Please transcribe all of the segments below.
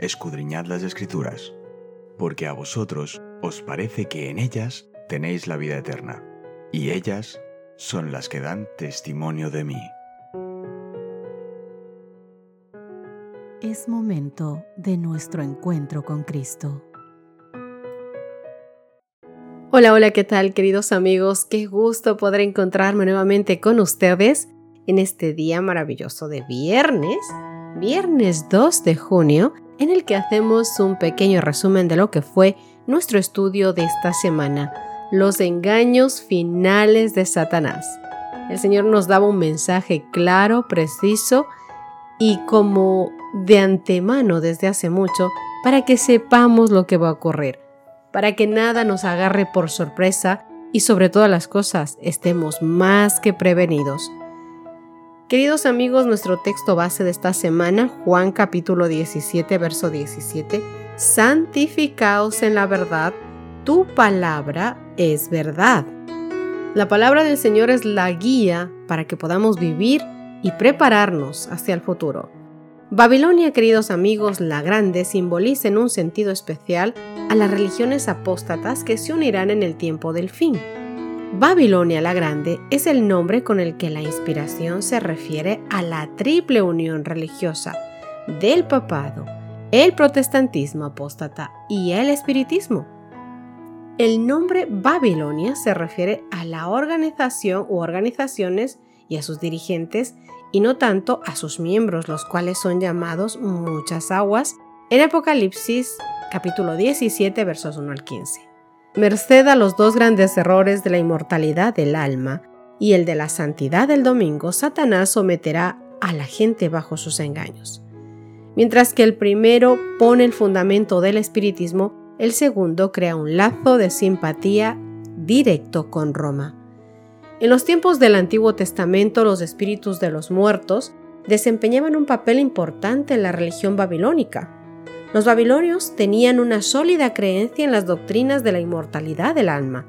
escudriñad las escrituras, porque a vosotros os parece que en ellas tenéis la vida eterna, y ellas son las que dan testimonio de mí. Es momento de nuestro encuentro con Cristo. Hola, hola, ¿qué tal queridos amigos? Qué gusto poder encontrarme nuevamente con ustedes en este día maravilloso de viernes, viernes 2 de junio, en el que hacemos un pequeño resumen de lo que fue nuestro estudio de esta semana, los engaños finales de Satanás. El Señor nos daba un mensaje claro, preciso y como de antemano desde hace mucho para que sepamos lo que va a ocurrir para que nada nos agarre por sorpresa y sobre todas las cosas estemos más que prevenidos. Queridos amigos, nuestro texto base de esta semana, Juan capítulo 17, verso 17, santificaos en la verdad, tu palabra es verdad. La palabra del Señor es la guía para que podamos vivir y prepararnos hacia el futuro. Babilonia, queridos amigos, la grande simboliza en un sentido especial a las religiones apóstatas que se unirán en el tiempo del fin. Babilonia la Grande es el nombre con el que la inspiración se refiere a la triple unión religiosa del papado, el protestantismo apóstata y el espiritismo. El nombre Babilonia se refiere a la organización u organizaciones y a sus dirigentes y no tanto a sus miembros, los cuales son llamados muchas aguas en Apocalipsis capítulo 17 versos 1 al 15. Merced a los dos grandes errores de la inmortalidad del alma y el de la santidad del domingo, Satanás someterá a la gente bajo sus engaños. Mientras que el primero pone el fundamento del espiritismo, el segundo crea un lazo de simpatía directo con Roma. En los tiempos del Antiguo Testamento, los espíritus de los muertos desempeñaban un papel importante en la religión babilónica. Los babilonios tenían una sólida creencia en las doctrinas de la inmortalidad del alma.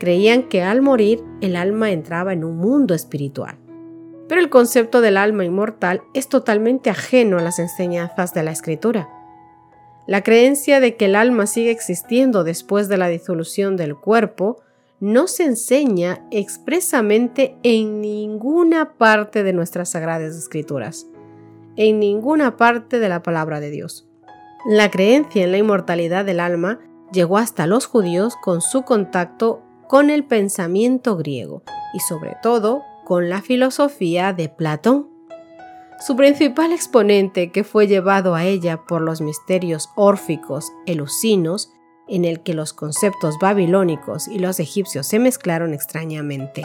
Creían que al morir el alma entraba en un mundo espiritual. Pero el concepto del alma inmortal es totalmente ajeno a las enseñanzas de la escritura. La creencia de que el alma sigue existiendo después de la disolución del cuerpo no se enseña expresamente en ninguna parte de nuestras sagradas escrituras, en ninguna parte de la palabra de Dios. La creencia en la inmortalidad del alma llegó hasta los judíos con su contacto con el pensamiento griego y sobre todo con la filosofía de Platón. Su principal exponente, que fue llevado a ella por los misterios órficos elusinos, en el que los conceptos babilónicos y los egipcios se mezclaron extrañamente.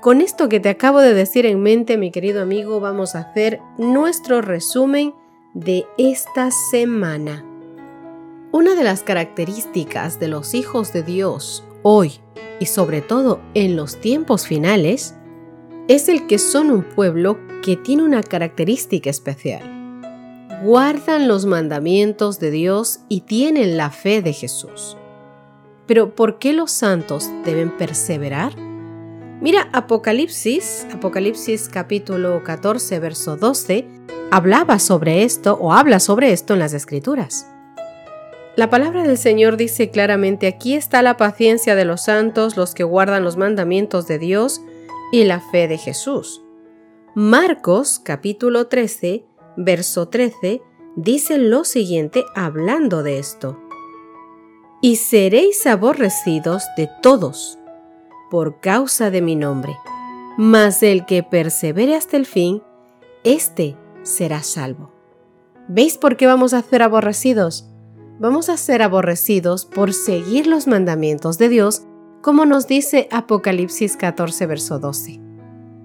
Con esto que te acabo de decir en mente, mi querido amigo, vamos a hacer nuestro resumen de esta semana. Una de las características de los hijos de Dios hoy y sobre todo en los tiempos finales es el que son un pueblo que tiene una característica especial guardan los mandamientos de Dios y tienen la fe de Jesús. Pero ¿por qué los santos deben perseverar? Mira, Apocalipsis, Apocalipsis capítulo 14, verso 12, hablaba sobre esto o habla sobre esto en las Escrituras. La palabra del Señor dice claramente, aquí está la paciencia de los santos, los que guardan los mandamientos de Dios y la fe de Jesús. Marcos capítulo 13, verso 13, dice lo siguiente hablando de esto. Y seréis aborrecidos de todos por causa de mi nombre, mas el que persevere hasta el fin, éste será salvo. ¿Veis por qué vamos a ser aborrecidos? Vamos a ser aborrecidos por seguir los mandamientos de Dios, como nos dice Apocalipsis 14, verso 12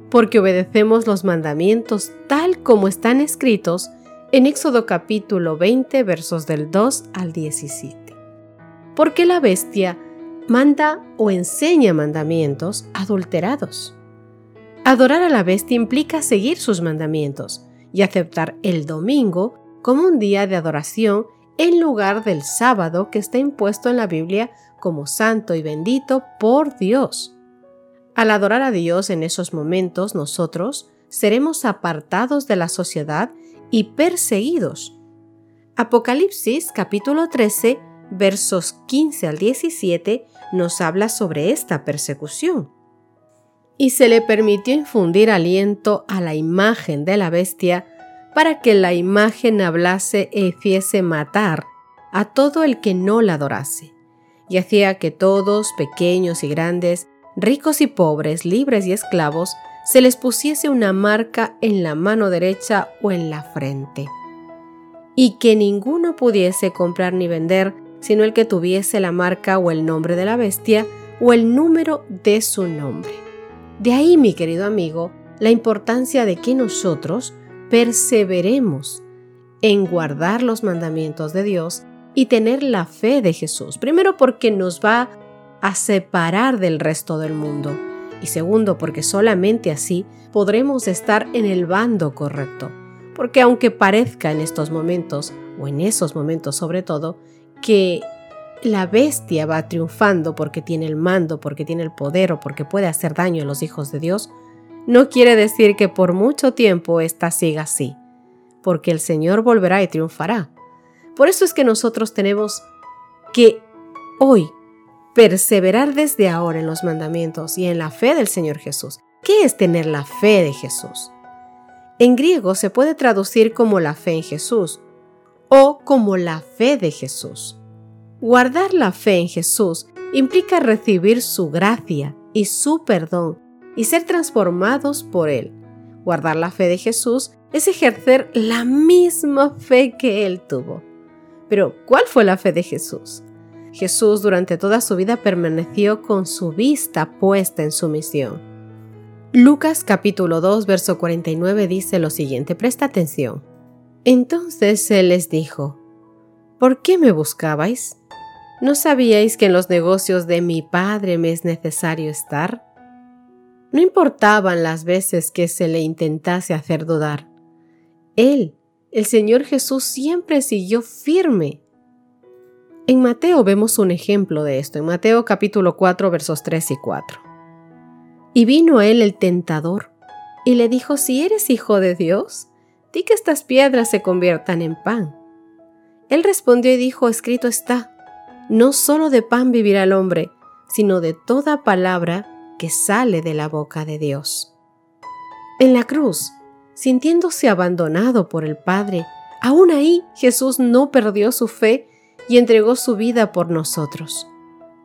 porque obedecemos los mandamientos tal como están escritos en Éxodo capítulo 20 versos del 2 al 17. Porque la bestia manda o enseña mandamientos adulterados. Adorar a la bestia implica seguir sus mandamientos y aceptar el domingo como un día de adoración en lugar del sábado que está impuesto en la Biblia como santo y bendito por Dios. Al adorar a Dios en esos momentos, nosotros seremos apartados de la sociedad y perseguidos. Apocalipsis capítulo 13 versos 15 al 17 nos habla sobre esta persecución. Y se le permitió infundir aliento a la imagen de la bestia para que la imagen hablase e hiciese matar a todo el que no la adorase, y hacía que todos, pequeños y grandes, ricos y pobres, libres y esclavos, se les pusiese una marca en la mano derecha o en la frente, y que ninguno pudiese comprar ni vender sino el que tuviese la marca o el nombre de la bestia o el número de su nombre. De ahí, mi querido amigo, la importancia de que nosotros perseveremos en guardar los mandamientos de Dios y tener la fe de Jesús. Primero porque nos va a separar del resto del mundo y segundo porque solamente así podremos estar en el bando correcto. Porque aunque parezca en estos momentos, o en esos momentos sobre todo, que la bestia va triunfando porque tiene el mando, porque tiene el poder o porque puede hacer daño a los hijos de Dios, no quiere decir que por mucho tiempo ésta siga así, porque el Señor volverá y triunfará. Por eso es que nosotros tenemos que hoy perseverar desde ahora en los mandamientos y en la fe del Señor Jesús. ¿Qué es tener la fe de Jesús? En griego se puede traducir como la fe en Jesús o como la fe de Jesús. Guardar la fe en Jesús implica recibir su gracia y su perdón y ser transformados por Él. Guardar la fe de Jesús es ejercer la misma fe que Él tuvo. Pero, ¿cuál fue la fe de Jesús? Jesús durante toda su vida permaneció con su vista puesta en su misión. Lucas capítulo 2 verso 49 dice lo siguiente, presta atención. Entonces él les dijo, ¿por qué me buscabais? ¿No sabíais que en los negocios de mi Padre me es necesario estar? No importaban las veces que se le intentase hacer dudar. Él, el Señor Jesús, siempre siguió firme. En Mateo vemos un ejemplo de esto, en Mateo capítulo 4 versos 3 y 4. Y vino él el tentador y le dijo, si eres hijo de Dios, que estas piedras se conviertan en pan. Él respondió y dijo, escrito está, no solo de pan vivirá el hombre, sino de toda palabra que sale de la boca de Dios. En la cruz, sintiéndose abandonado por el Padre, aún ahí Jesús no perdió su fe y entregó su vida por nosotros.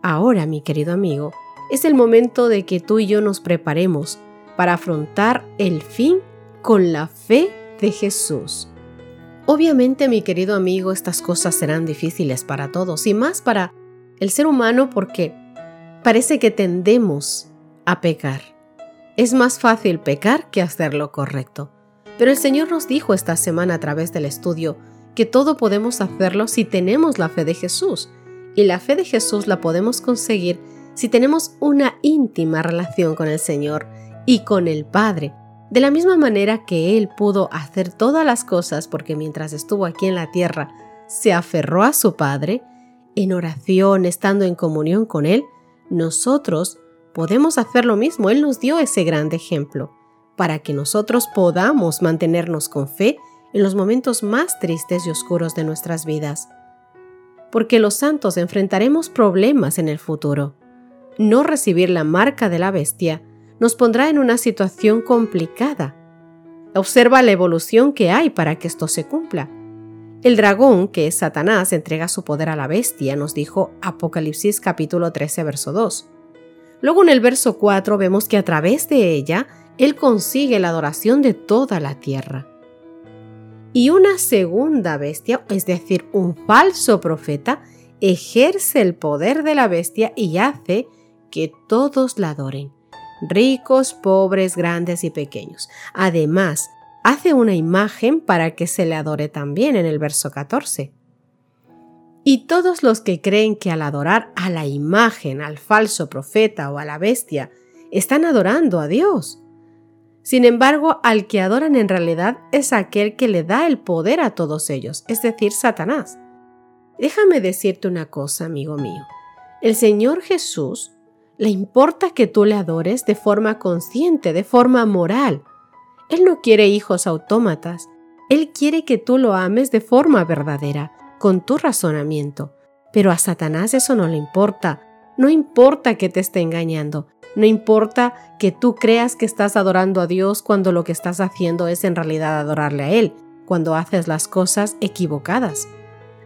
Ahora, mi querido amigo, es el momento de que tú y yo nos preparemos para afrontar el fin con la fe de Jesús. Obviamente, mi querido amigo, estas cosas serán difíciles para todos y más para el ser humano porque parece que tendemos a pecar. Es más fácil pecar que hacer lo correcto. Pero el Señor nos dijo esta semana a través del estudio que todo podemos hacerlo si tenemos la fe de Jesús. Y la fe de Jesús la podemos conseguir si tenemos una íntima relación con el Señor y con el Padre. De la misma manera que Él pudo hacer todas las cosas porque mientras estuvo aquí en la tierra se aferró a su Padre, en oración, estando en comunión con Él, nosotros podemos hacer lo mismo. Él nos dio ese grande ejemplo para que nosotros podamos mantenernos con fe en los momentos más tristes y oscuros de nuestras vidas. Porque los santos enfrentaremos problemas en el futuro. No recibir la marca de la bestia nos pondrá en una situación complicada. Observa la evolución que hay para que esto se cumpla. El dragón, que es Satanás, entrega su poder a la bestia, nos dijo Apocalipsis capítulo 13, verso 2. Luego en el verso 4 vemos que a través de ella, él consigue la adoración de toda la tierra. Y una segunda bestia, es decir, un falso profeta, ejerce el poder de la bestia y hace que todos la adoren ricos, pobres, grandes y pequeños. Además, hace una imagen para que se le adore también en el verso 14. Y todos los que creen que al adorar a la imagen, al falso profeta o a la bestia, están adorando a Dios. Sin embargo, al que adoran en realidad es aquel que le da el poder a todos ellos, es decir, Satanás. Déjame decirte una cosa, amigo mío. El Señor Jesús le importa que tú le adores de forma consciente, de forma moral. Él no quiere hijos autómatas. Él quiere que tú lo ames de forma verdadera, con tu razonamiento. Pero a Satanás eso no le importa. No importa que te esté engañando. No importa que tú creas que estás adorando a Dios cuando lo que estás haciendo es en realidad adorarle a Él, cuando haces las cosas equivocadas.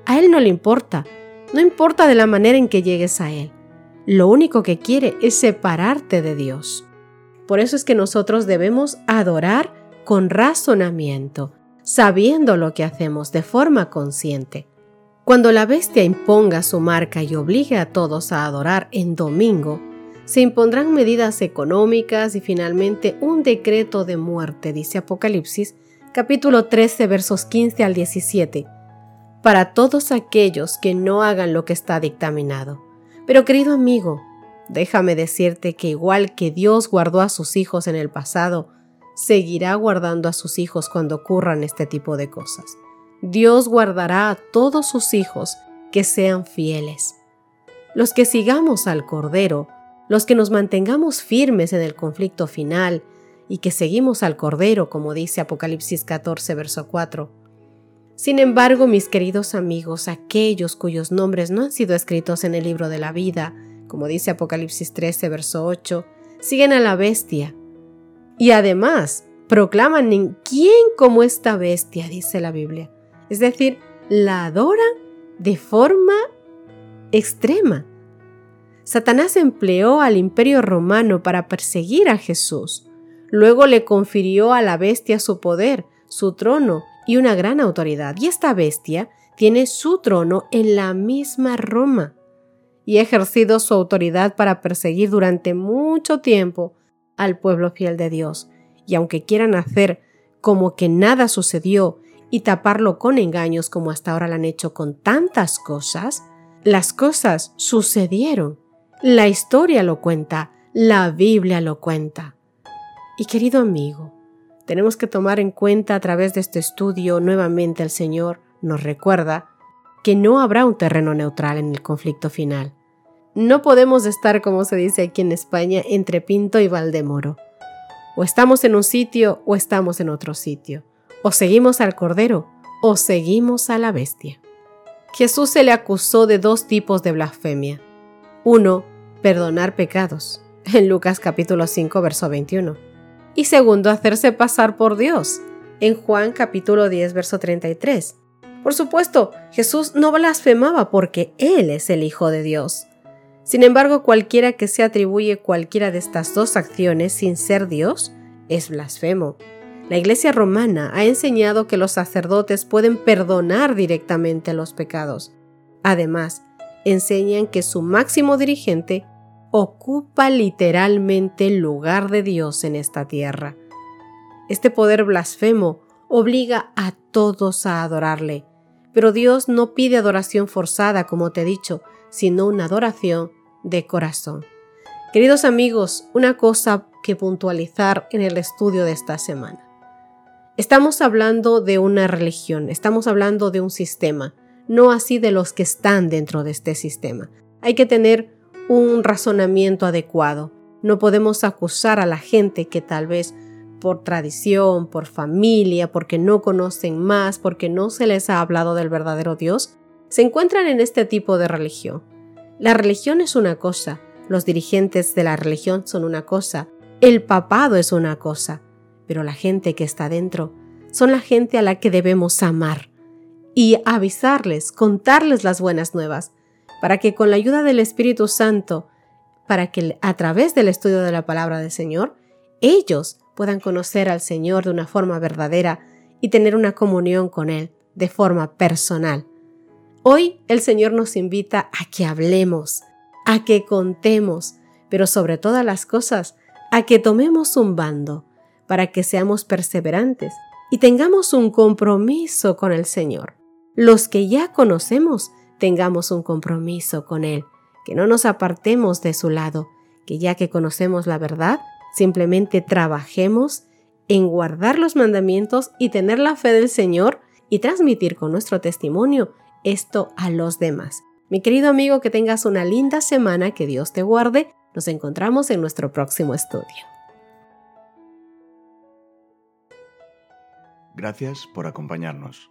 A Él no le importa. No importa de la manera en que llegues a Él. Lo único que quiere es separarte de Dios. Por eso es que nosotros debemos adorar con razonamiento, sabiendo lo que hacemos de forma consciente. Cuando la bestia imponga su marca y obligue a todos a adorar en domingo, se impondrán medidas económicas y finalmente un decreto de muerte, dice Apocalipsis capítulo 13 versos 15 al 17, para todos aquellos que no hagan lo que está dictaminado. Pero querido amigo, déjame decirte que igual que Dios guardó a sus hijos en el pasado, seguirá guardando a sus hijos cuando ocurran este tipo de cosas. Dios guardará a todos sus hijos que sean fieles. Los que sigamos al Cordero, los que nos mantengamos firmes en el conflicto final y que seguimos al Cordero, como dice Apocalipsis 14, verso 4. Sin embargo, mis queridos amigos, aquellos cuyos nombres no han sido escritos en el libro de la vida, como dice Apocalipsis 13, verso 8, siguen a la bestia. Y además, proclaman quién como esta bestia, dice la Biblia. Es decir, la adoran de forma extrema. Satanás empleó al imperio romano para perseguir a Jesús. Luego le confirió a la bestia su poder, su trono y una gran autoridad. Y esta bestia tiene su trono en la misma Roma y ha ejercido su autoridad para perseguir durante mucho tiempo al pueblo fiel de Dios. Y aunque quieran hacer como que nada sucedió y taparlo con engaños como hasta ahora lo han hecho con tantas cosas, las cosas sucedieron. La historia lo cuenta, la Biblia lo cuenta. Y querido amigo, tenemos que tomar en cuenta a través de este estudio nuevamente el Señor nos recuerda que no habrá un terreno neutral en el conflicto final. No podemos estar, como se dice aquí en España, entre Pinto y Valdemoro. O estamos en un sitio o estamos en otro sitio. O seguimos al Cordero o seguimos a la bestia. Jesús se le acusó de dos tipos de blasfemia. Uno, perdonar pecados, en Lucas capítulo 5, verso 21. Y segundo, hacerse pasar por Dios, en Juan capítulo 10, verso 33. Por supuesto, Jesús no blasfemaba porque Él es el Hijo de Dios. Sin embargo, cualquiera que se atribuye cualquiera de estas dos acciones sin ser Dios es blasfemo. La Iglesia romana ha enseñado que los sacerdotes pueden perdonar directamente los pecados. Además, enseñan que su máximo dirigente ocupa literalmente el lugar de Dios en esta tierra. Este poder blasfemo obliga a todos a adorarle, pero Dios no pide adoración forzada, como te he dicho, sino una adoración de corazón. Queridos amigos, una cosa que puntualizar en el estudio de esta semana. Estamos hablando de una religión, estamos hablando de un sistema, no así de los que están dentro de este sistema. Hay que tener un razonamiento adecuado. No podemos acusar a la gente que tal vez por tradición, por familia, porque no conocen más, porque no se les ha hablado del verdadero Dios, se encuentran en este tipo de religión. La religión es una cosa, los dirigentes de la religión son una cosa, el papado es una cosa, pero la gente que está dentro son la gente a la que debemos amar y avisarles, contarles las buenas nuevas, para que con la ayuda del Espíritu Santo, para que a través del estudio de la palabra del Señor, ellos puedan conocer al Señor de una forma verdadera y tener una comunión con Él de forma personal. Hoy el Señor nos invita a que hablemos, a que contemos, pero sobre todas las cosas, a que tomemos un bando, para que seamos perseverantes y tengamos un compromiso con el Señor. Los que ya conocemos, tengamos un compromiso con Él, que no nos apartemos de su lado, que ya que conocemos la verdad, simplemente trabajemos en guardar los mandamientos y tener la fe del Señor y transmitir con nuestro testimonio esto a los demás. Mi querido amigo, que tengas una linda semana, que Dios te guarde. Nos encontramos en nuestro próximo estudio. Gracias por acompañarnos.